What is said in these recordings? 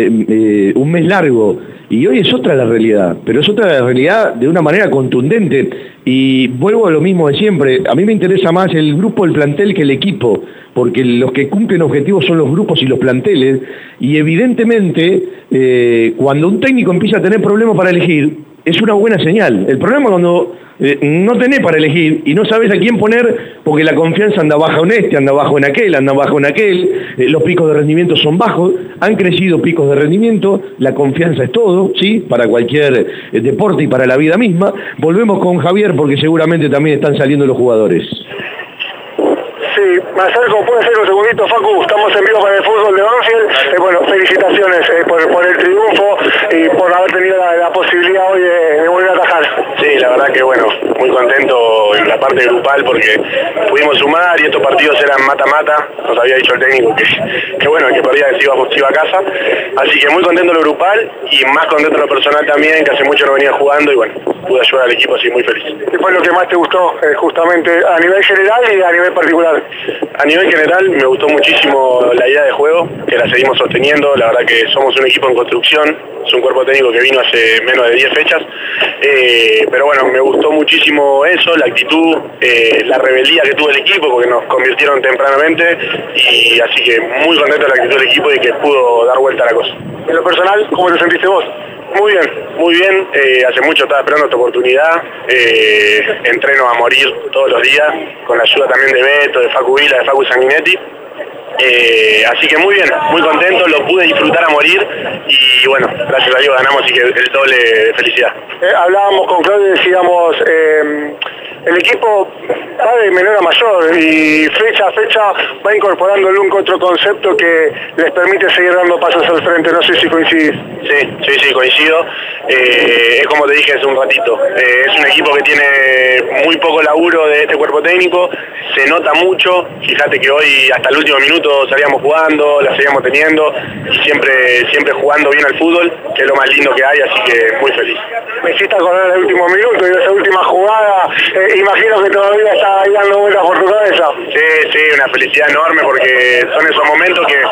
eh, un mes largo. Y hoy es otra la realidad, pero es otra la realidad de una manera contundente. Y vuelvo a lo mismo de siempre, a mí me interesa más el grupo, el plantel que el equipo, porque los que cumplen objetivos son los grupos y los planteles. Y evidentemente eh, cuando un técnico empieza a tener problemas para elegir, es una buena señal. El problema cuando eh, no tenés para elegir y no sabes a quién poner porque la confianza anda baja en este, anda bajo en aquel, anda bajo en aquel, eh, los picos de rendimiento son bajos, han crecido picos de rendimiento, la confianza es todo, ¿sí? Para cualquier eh, deporte y para la vida misma. Volvemos con Javier porque seguramente también están saliendo los jugadores. Sí, me acerco, puede ser un segundito, Facu, estamos en vivo para el fútbol de Banfield. bueno, felicitaciones por, el triunfo y por haber tenido la, posibilidad hoy de volver a atajar. Sí, la verdad que bueno, muy contento en la parte grupal porque pudimos sumar y estos partidos eran mata-mata, nos había dicho el técnico que, bueno, que perdía que se iba, a casa, así que muy contento en lo grupal y más contento en lo personal también, que hace mucho no venía jugando y bueno, pude ayudar al equipo así muy feliz. ¿Qué fue lo que más te gustó eh, justamente a nivel general y a nivel particular? A nivel general me gustó muchísimo la idea de juego, que la seguimos sosteniendo, la verdad que somos un equipo en construcción, es un cuerpo técnico que vino hace menos de 10 fechas, eh, pero bueno, me gustó muchísimo eso, la actitud, eh, la rebeldía que tuvo el equipo, porque nos convirtieron tempranamente, y así que muy contento de la actitud del equipo y que pudo dar vuelta a la cosa. En lo personal, ¿cómo te sentiste vos? Muy bien, muy bien. Eh, hace mucho estaba esperando esta oportunidad. entreno a morir todos los días, con la ayuda también de Beto, de Facu Vila, de Facu Sanguinetti. Eh, así que muy bien, muy contento, lo pude disfrutar a morir y bueno, gracias a Dios ganamos y que el doble de felicidad. Eh, hablábamos con Claudio y decíamos, eh, el equipo va de menor a mayor y fecha a fecha va incorporando un otro concepto que les permite seguir dando pasos al frente, no sé si coincidís. Sí, sí, sí, coincido. es como te dije hace un ratito, es un equipo que tiene muy poco laburo de este cuerpo técnico, se nota mucho, fíjate que hoy hasta el último minuto salíamos jugando, la seguíamos teniendo y siempre, siempre jugando bien al fútbol, que es lo más lindo que hay, así que muy feliz. Me hiciste acordar el último minuto y esa última jugada, eh, imagino que todavía está ahí dando vueltas por tu cabeza. Sí, sí, una felicidad enorme porque son esos momentos que,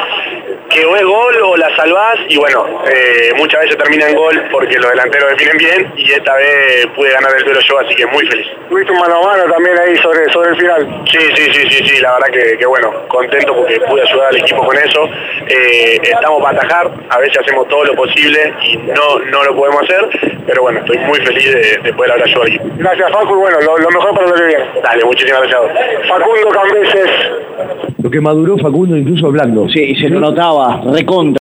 que o es gol o la salvás y bueno, eh, muchas veces termina en gol porque los delanteros definen bien y esta vez pude ganar el duelo yo, así que muy feliz. Tuviste un mano a mano también ahí sobre, sobre el final. Sí, sí, sí, sí, sí, la verdad que, que bueno, contento porque pude ayudar al equipo con eso. Eh, estamos para atajar, a veces hacemos todo lo posible y no, no lo podemos hacer, pero bueno, estoy muy feliz de, poder haber ayudado al equipo. Gracias Facu, bueno, lo, mejor para lo que viene. Dale, muchísimas gracias. Facundo Cambeses. Lo que maduró Facundo incluso hablando. Sí, se lo notaba, recontra.